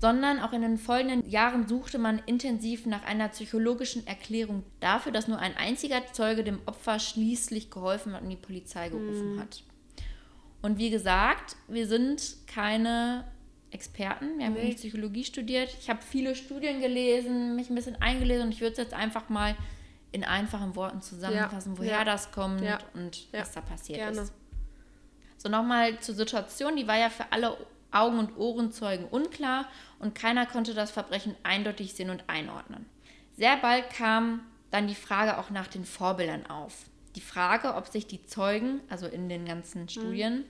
sondern auch in den folgenden Jahren suchte man intensiv nach einer psychologischen Erklärung dafür, dass nur ein einziger Zeuge dem Opfer schließlich geholfen hat und die Polizei gerufen mhm. hat. Und wie gesagt, wir sind keine Experten. Wir haben nee. Psychologie studiert. Ich habe viele Studien gelesen, mich ein bisschen eingelesen und ich würde es jetzt einfach mal in einfachen Worten zusammenfassen, ja. woher ja. das kommt ja. und was da passiert Gerne. ist. So nochmal zur Situation, die war ja für alle Augen- und Ohrenzeugen unklar und keiner konnte das Verbrechen eindeutig sehen und einordnen. Sehr bald kam dann die Frage auch nach den Vorbildern auf. Die Frage, ob sich die Zeugen, also in den ganzen Studien, mhm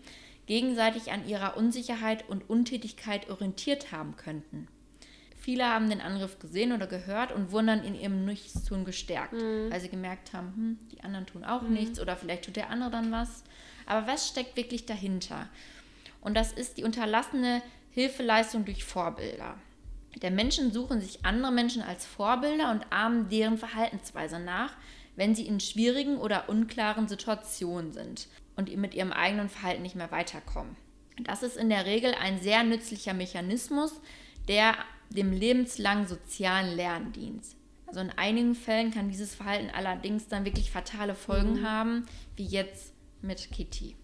gegenseitig an ihrer Unsicherheit und Untätigkeit orientiert haben könnten. Viele haben den Angriff gesehen oder gehört und wurden dann in ihrem Nichtstun gestärkt, mhm. weil sie gemerkt haben, hm, die anderen tun auch mhm. nichts oder vielleicht tut der andere dann was. Aber was steckt wirklich dahinter? Und das ist die unterlassene Hilfeleistung durch Vorbilder. Der Menschen suchen sich andere Menschen als Vorbilder und ahmen deren Verhaltensweise nach, wenn sie in schwierigen oder unklaren Situationen sind und mit ihrem eigenen Verhalten nicht mehr weiterkommen. Das ist in der Regel ein sehr nützlicher Mechanismus, der dem lebenslangen sozialen Lernen dient. Also in einigen Fällen kann dieses Verhalten allerdings dann wirklich fatale Folgen mhm. haben, wie jetzt mit Kitty.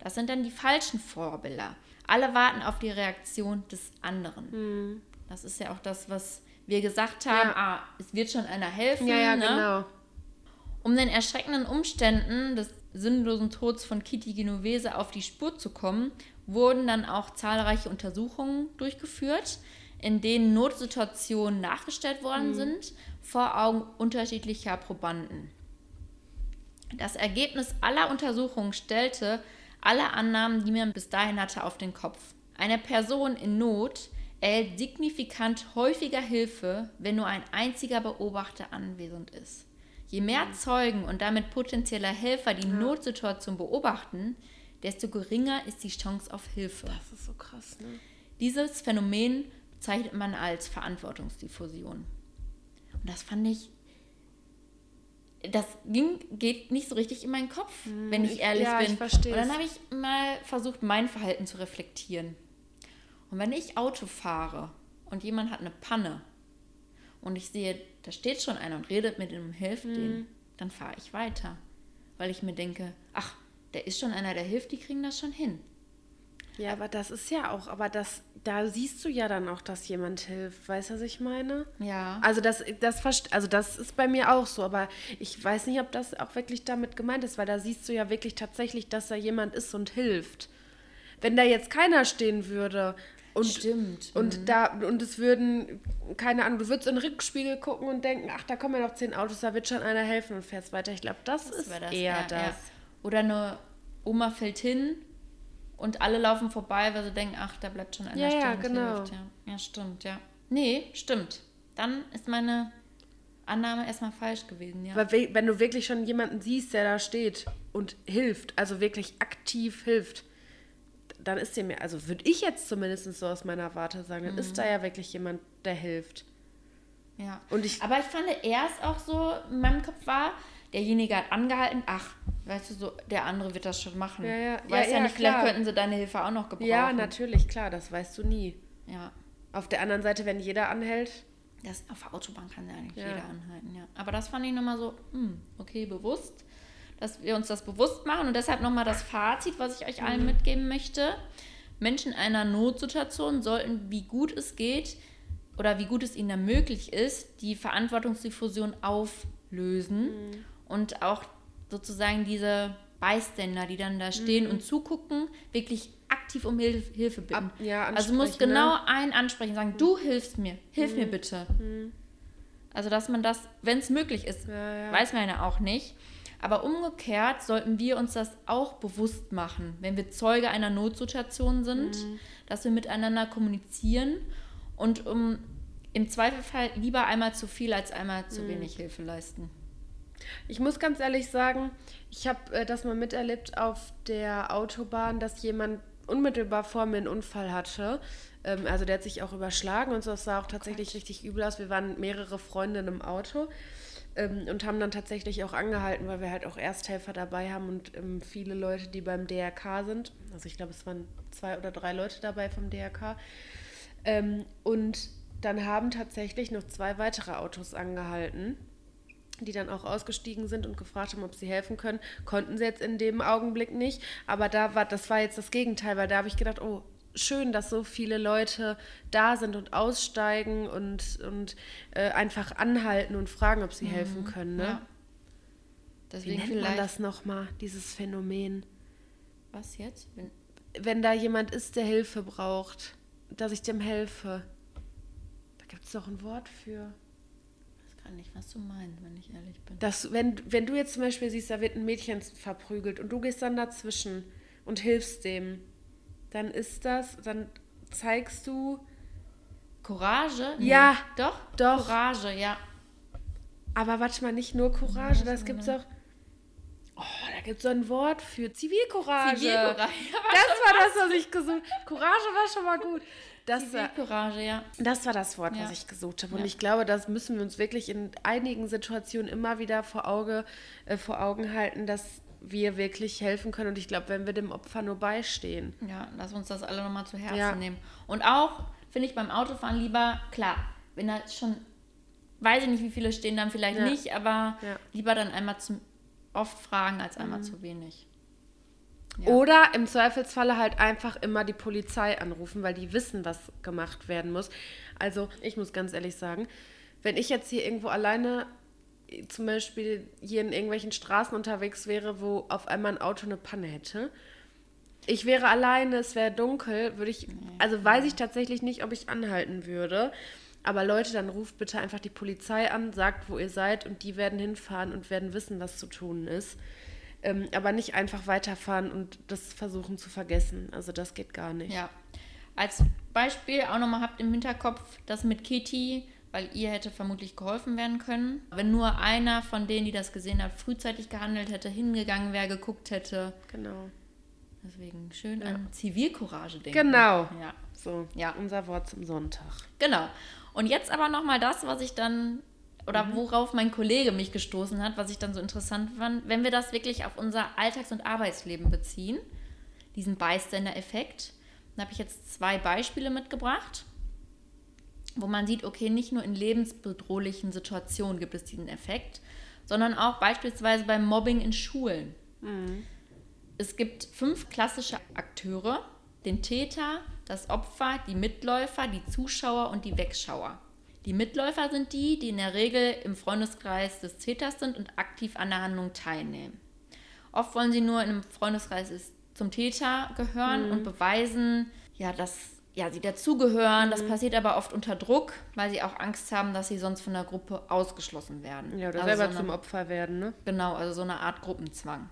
Das sind dann die falschen Vorbilder. Alle warten auf die Reaktion des anderen. Mhm. Das ist ja auch das, was wir gesagt haben. Ja. Ah, es wird schon einer helfen. Ja, ja, ne? genau. Um den erschreckenden Umständen des sinnlosen Todes von Kitty Genovese auf die Spur zu kommen, wurden dann auch zahlreiche Untersuchungen durchgeführt, in denen Notsituationen nachgestellt worden mhm. sind vor Augen unterschiedlicher Probanden. Das Ergebnis aller Untersuchungen stellte alle Annahmen, die man bis dahin hatte, auf den Kopf. Eine Person in Not erhält signifikant häufiger Hilfe, wenn nur ein einziger Beobachter anwesend ist. Je mehr Zeugen und damit potenzieller Helfer die ja. Notsituation beobachten, desto geringer ist die Chance auf Hilfe. Das ist so krass, ne? Dieses Phänomen bezeichnet man als Verantwortungsdiffusion. Und das fand ich, das ging, geht nicht so richtig in meinen Kopf, hm, wenn ich ehrlich ja, bin. Ich verstehe. Und dann habe ich mal versucht, mein Verhalten zu reflektieren. Und wenn ich Auto fahre und jemand hat eine Panne und ich sehe, da steht schon einer und redet mit ihm und hilft mhm. denen, dann fahre ich weiter. Weil ich mir denke, ach, der ist schon einer, der hilft, die kriegen das schon hin. Ja, aber das ist ja auch, aber das, da siehst du ja dann auch, dass jemand hilft. Weißt du, was ich meine? Ja. Also das, das, also das ist bei mir auch so, aber ich weiß nicht, ob das auch wirklich damit gemeint ist, weil da siehst du ja wirklich tatsächlich, dass da jemand ist und hilft. Wenn da jetzt keiner stehen würde und, Stimmt. und mhm. da und es würden keine Ahnung, du würdest in den Rückspiegel gucken und denken, ach, da kommen ja noch zehn Autos, da wird schon einer helfen und fährst weiter. Ich glaube, das, das, ist das, eher ja, das. Ja. Oder eine Oma fällt hin und alle laufen vorbei, weil sie denken, ach, da bleibt schon einer ja, stehen ja, genau. Hilft. Ja. ja, stimmt, ja. Nee, stimmt. Dann ist meine Annahme erstmal falsch gewesen, ja. Weil wenn du wirklich schon jemanden siehst, der da steht und hilft, also wirklich aktiv hilft, dann ist dem also würde ich jetzt zumindest so aus meiner Warte sagen, dann mhm. ist da ja wirklich jemand, der hilft. Ja. Und ich, Aber ich fand erst auch so, in meinem Kopf war, derjenige hat angehalten, ach, weißt du, so, der andere wird das schon machen. Ja, ja, weißt ja, ja, nicht, vielleicht könnten sie deine Hilfe auch noch gebrauchen. Ja, natürlich, klar, das weißt du nie. Ja. Auf der anderen Seite, wenn jeder anhält. Das, auf der Autobahn kann ja eigentlich ja. jeder anhalten, ja. Aber das fand ich nochmal so, hm, okay, bewusst dass wir uns das bewusst machen. Und deshalb nochmal das Fazit, was ich euch allen mhm. mitgeben möchte. Menschen in einer Notsituation sollten, wie gut es geht oder wie gut es ihnen möglich ist, die Verantwortungsdiffusion auflösen mhm. und auch sozusagen diese Beiständer, die dann da stehen mhm. und zugucken, wirklich aktiv um Hilf Hilfe bitten. Ab, ja, also du musst genau ne? einen ansprechen, sagen, mhm. du hilfst mir, hilf mir mhm. bitte. Mhm. Also dass man das, wenn es möglich ist, ja, ja. weiß man ja auch nicht. Aber umgekehrt sollten wir uns das auch bewusst machen, wenn wir Zeuge einer Notsituation sind, mhm. dass wir miteinander kommunizieren und um im Zweifelfall lieber einmal zu viel als einmal zu mhm. wenig Hilfe leisten. Ich muss ganz ehrlich sagen, ich habe äh, das mal miterlebt auf der Autobahn, dass jemand unmittelbar vor mir einen Unfall hatte. Ähm, also der hat sich auch überschlagen und so. Das sah auch tatsächlich oh richtig übel aus. Wir waren mehrere Freundinnen im Auto ähm, und haben dann tatsächlich auch angehalten, weil wir halt auch Ersthelfer dabei haben und ähm, viele Leute, die beim DRK sind. Also ich glaube, es waren zwei oder drei Leute dabei vom DRK. Ähm, und dann haben tatsächlich noch zwei weitere Autos angehalten, die dann auch ausgestiegen sind und gefragt haben, ob sie helfen können. Konnten sie jetzt in dem Augenblick nicht, aber da war das war jetzt das Gegenteil, weil da habe ich gedacht, oh, schön, dass so viele Leute da sind und aussteigen und, und äh, einfach anhalten und fragen, ob sie mhm. helfen können. Ne? Ja. Deswegen Wie nennt man das nochmal, dieses Phänomen? Was jetzt? Wenn, Wenn da jemand ist, der Hilfe braucht, dass ich dem helfe. Da gibt es doch ein Wort für. Nicht, was du meinst, wenn ich ehrlich bin. Das, wenn, wenn du jetzt zum Beispiel siehst, da wird ein Mädchen verprügelt und du gehst dann dazwischen und hilfst dem dann ist das, dann zeigst du Courage? Nee. Ja. Doch? Doch. Courage, ja. Aber warte mal, nicht nur Courage, das gibt es auch. Oh, da gibt es so ein Wort für Zivilcourage. Zivilcourage. Das war das, was ich gesucht habe. Courage war schon mal gut. Das Zivilcourage, ja. Das war das Wort, ja. was ich gesucht habe. Und ja. ich glaube, das müssen wir uns wirklich in einigen Situationen immer wieder vor, Auge, äh, vor Augen halten, dass wir wirklich helfen können. Und ich glaube, wenn wir dem Opfer nur beistehen. Ja, lass uns das alle nochmal zu Herzen ja. nehmen. Und auch, finde ich, beim Autofahren lieber, klar, wenn da schon, weiß ich nicht, wie viele stehen, dann vielleicht ja. nicht, aber ja. lieber dann einmal zu oft fragen als einmal mhm. zu wenig. Oder im Zweifelsfalle halt einfach immer die Polizei anrufen, weil die wissen, was gemacht werden muss. Also, ich muss ganz ehrlich sagen, wenn ich jetzt hier irgendwo alleine zum Beispiel hier in irgendwelchen Straßen unterwegs wäre, wo auf einmal ein Auto eine Panne hätte. Ich wäre alleine, es wäre dunkel, würde ich, also weiß ich tatsächlich nicht, ob ich anhalten würde. Aber Leute, dann ruft bitte einfach die Polizei an, sagt, wo ihr seid und die werden hinfahren und werden wissen, was zu tun ist. Ähm, aber nicht einfach weiterfahren und das versuchen zu vergessen. Also das geht gar nicht. Ja. Als Beispiel auch nochmal habt im Hinterkopf, dass mit Kitty weil ihr hätte vermutlich geholfen werden können. Wenn nur einer von denen, die das gesehen hat, frühzeitig gehandelt hätte, hingegangen wäre, geguckt hätte. Genau. Deswegen schön ja. an Zivilcourage denken. Genau. Ja. So, ja. unser Wort zum Sonntag. Genau. Und jetzt aber nochmal das, was ich dann, oder mhm. worauf mein Kollege mich gestoßen hat, was ich dann so interessant fand, wenn wir das wirklich auf unser Alltags- und Arbeitsleben beziehen, diesen Bystander-Effekt, dann habe ich jetzt zwei Beispiele mitgebracht wo man sieht, okay, nicht nur in lebensbedrohlichen Situationen gibt es diesen Effekt, sondern auch beispielsweise beim Mobbing in Schulen. Mhm. Es gibt fünf klassische Akteure, den Täter, das Opfer, die Mitläufer, die Zuschauer und die Wegschauer. Die Mitläufer sind die, die in der Regel im Freundeskreis des Täters sind und aktiv an der Handlung teilnehmen. Oft wollen sie nur in einem Freundeskreis zum Täter gehören mhm. und beweisen, ja, dass ja, sie dazugehören. Mhm. Das passiert aber oft unter Druck, weil sie auch Angst haben, dass sie sonst von der Gruppe ausgeschlossen werden. Ja, oder also selber so eine, zum Opfer werden, ne? Genau, also so eine Art Gruppenzwang.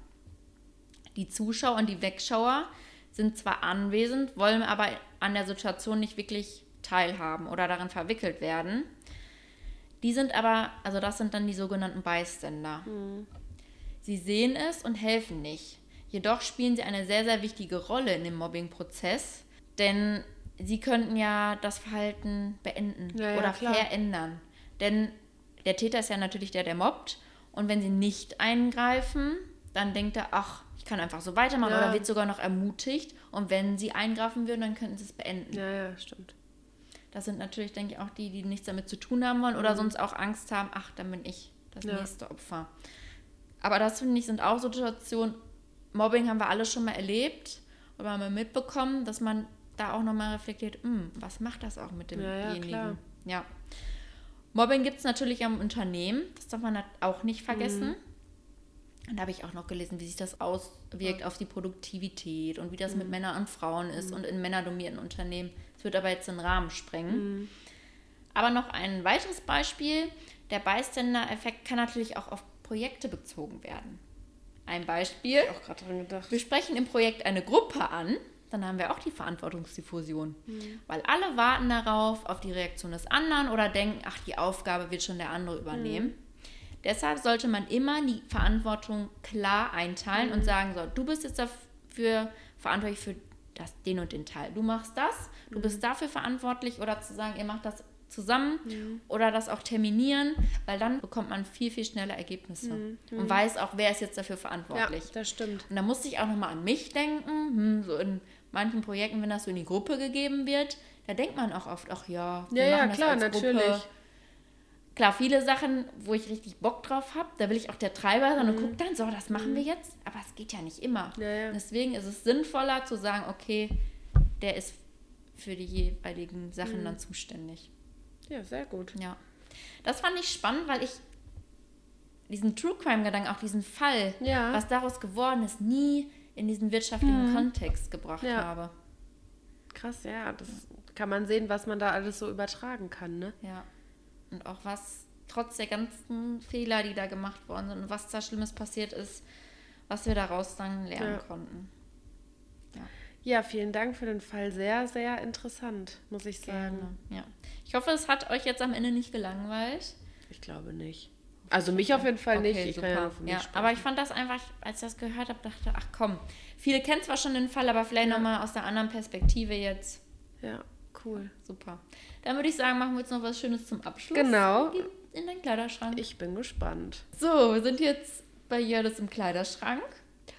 Die Zuschauer und die Wegschauer sind zwar anwesend, wollen aber an der Situation nicht wirklich teilhaben oder darin verwickelt werden. Die sind aber, also das sind dann die sogenannten Bystander. Mhm. Sie sehen es und helfen nicht. Jedoch spielen sie eine sehr, sehr wichtige Rolle in dem Mobbing-Prozess, denn sie könnten ja das Verhalten beenden ja, oder ja, verändern. Denn der Täter ist ja natürlich der, der mobbt. Und wenn sie nicht eingreifen, dann denkt er, ach, ich kann einfach so weitermachen ja. oder wird sogar noch ermutigt. Und wenn sie eingreifen würden, dann könnten sie es beenden. Ja, ja, stimmt. Das sind natürlich, denke ich, auch die, die nichts damit zu tun haben wollen oder mhm. sonst auch Angst haben, ach, dann bin ich das ja. nächste Opfer. Aber das, finde ich, sind auch Situationen, Mobbing haben wir alle schon mal erlebt oder haben wir mitbekommen, dass man da auch nochmal reflektiert, hm, was macht das auch mit demjenigen? Ja, ja, ja. Mobbing gibt es natürlich am Unternehmen, das darf man auch nicht vergessen. Mhm. Und da habe ich auch noch gelesen, wie sich das auswirkt ja. auf die Produktivität und wie das mhm. mit Männern und Frauen ist mhm. und in männerdomierten Unternehmen. Es wird aber jetzt den Rahmen sprengen. Mhm. Aber noch ein weiteres Beispiel. Der Bystander-Effekt kann natürlich auch auf Projekte bezogen werden. Ein Beispiel. Ich auch gerade dran gedacht. Wir sprechen im Projekt eine Gruppe an, dann haben wir auch die Verantwortungsdiffusion. Mhm. Weil alle warten darauf, auf die Reaktion des anderen oder denken, ach, die Aufgabe wird schon der andere übernehmen. Mhm. Deshalb sollte man immer die Verantwortung klar einteilen mhm. und sagen, so, du bist jetzt dafür verantwortlich für das, den und den Teil. Du machst das, du bist mhm. dafür verantwortlich oder zu sagen, ihr macht das zusammen mhm. oder das auch terminieren, weil dann bekommt man viel, viel schneller Ergebnisse mhm. und mhm. weiß auch, wer ist jetzt dafür verantwortlich. Ja, das stimmt. Und da musste ich auch nochmal an mich denken, hm, so in manchen Projekten, wenn das so in die Gruppe gegeben wird, da denkt man auch oft, ach ja, wir ja, machen ja, klar, das als natürlich. Gruppe klar, viele Sachen, wo ich richtig Bock drauf habe, da will ich auch der Treiber sein mhm. und gucke dann, so, das machen mhm. wir jetzt. Aber es geht ja nicht immer. Ja, ja. Deswegen ist es sinnvoller zu sagen, okay, der ist für die jeweiligen Sachen mhm. dann zuständig. Ja, sehr gut. Ja. Das fand ich spannend, weil ich diesen True Crime-Gedanken, auch diesen Fall, ja. was daraus geworden ist, nie in diesen wirtschaftlichen mhm. Kontext gebracht habe. Krass, ja. Das kann man sehen, was man da alles so übertragen kann, ne? Ja und auch was trotz der ganzen Fehler, die da gemacht worden sind und was da Schlimmes passiert ist, was wir daraus dann lernen ja. konnten. Ja. ja, vielen Dank für den Fall. Sehr, sehr interessant, muss ich sagen. Gerne. Ja. Ich hoffe, es hat euch jetzt am Ende nicht gelangweilt. Ich glaube nicht. Also mich auf jeden Fall okay, nicht. Ich. Ja, ja aber ich fand das einfach, als ich das gehört habe, dachte, ach komm, viele kennen zwar schon den Fall, aber vielleicht ja. nochmal aus der anderen Perspektive jetzt. Ja, cool. Super. Dann würde ich sagen, machen wir jetzt noch was Schönes zum Abschluss. Genau. In deinen Kleiderschrank. Ich bin gespannt. So, wir sind jetzt bei Jördis im Kleiderschrank.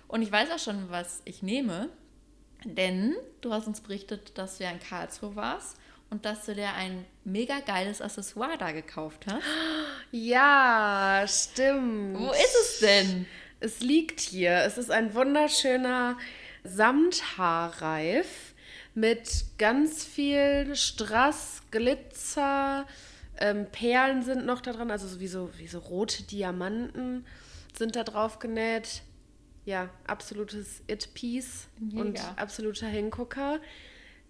Und ich weiß auch schon, was ich nehme. Denn du hast uns berichtet, dass du ja in Karlsruhe warst und dass du dir ein mega geiles Accessoire da gekauft hast. Ja, stimmt. Wo ist es denn? Es liegt hier. Es ist ein wunderschöner Samthaarreif mit ganz viel Strass, Glitzer, ähm, Perlen sind noch da dran, also so wie, so wie so rote Diamanten sind da drauf genäht. Ja, absolutes It-Piece und absoluter Hingucker.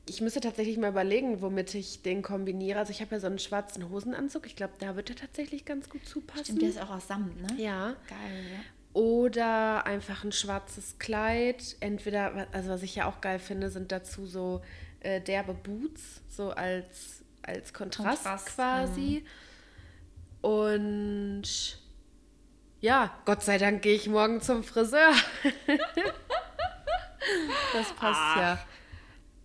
Ich müsste tatsächlich mal überlegen, womit ich den kombiniere. Also ich habe ja so einen schwarzen Hosenanzug. Ich glaube, da wird er tatsächlich ganz gut zupassen. Stimmt, der ist auch aus Samt, ne? Ja. Geil, ja. Oder einfach ein schwarzes Kleid. Entweder, also was ich ja auch geil finde, sind dazu so äh, derbe Boots, so als, als Kontrast, Kontrast quasi. Mhm. Und ja, Gott sei Dank gehe ich morgen zum Friseur. das passt Ach. ja.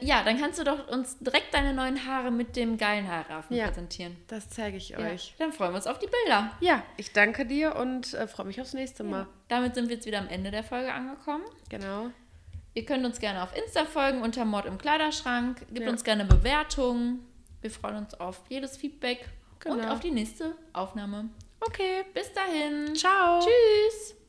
Ja, dann kannst du doch uns direkt deine neuen Haare mit dem geilen Haarrafen ja, präsentieren. Das zeige ich euch. dann freuen wir uns auf die Bilder. Ja, ich danke dir und äh, freue mich aufs nächste Mal. Ja. Damit sind wir jetzt wieder am Ende der Folge angekommen. Genau. Ihr könnt uns gerne auf Insta folgen unter Mord im Kleiderschrank. Gebt ja. uns gerne Bewertungen. Wir freuen uns auf jedes Feedback genau. und auf die nächste Aufnahme. Okay. Bis dahin. Ciao. Tschüss.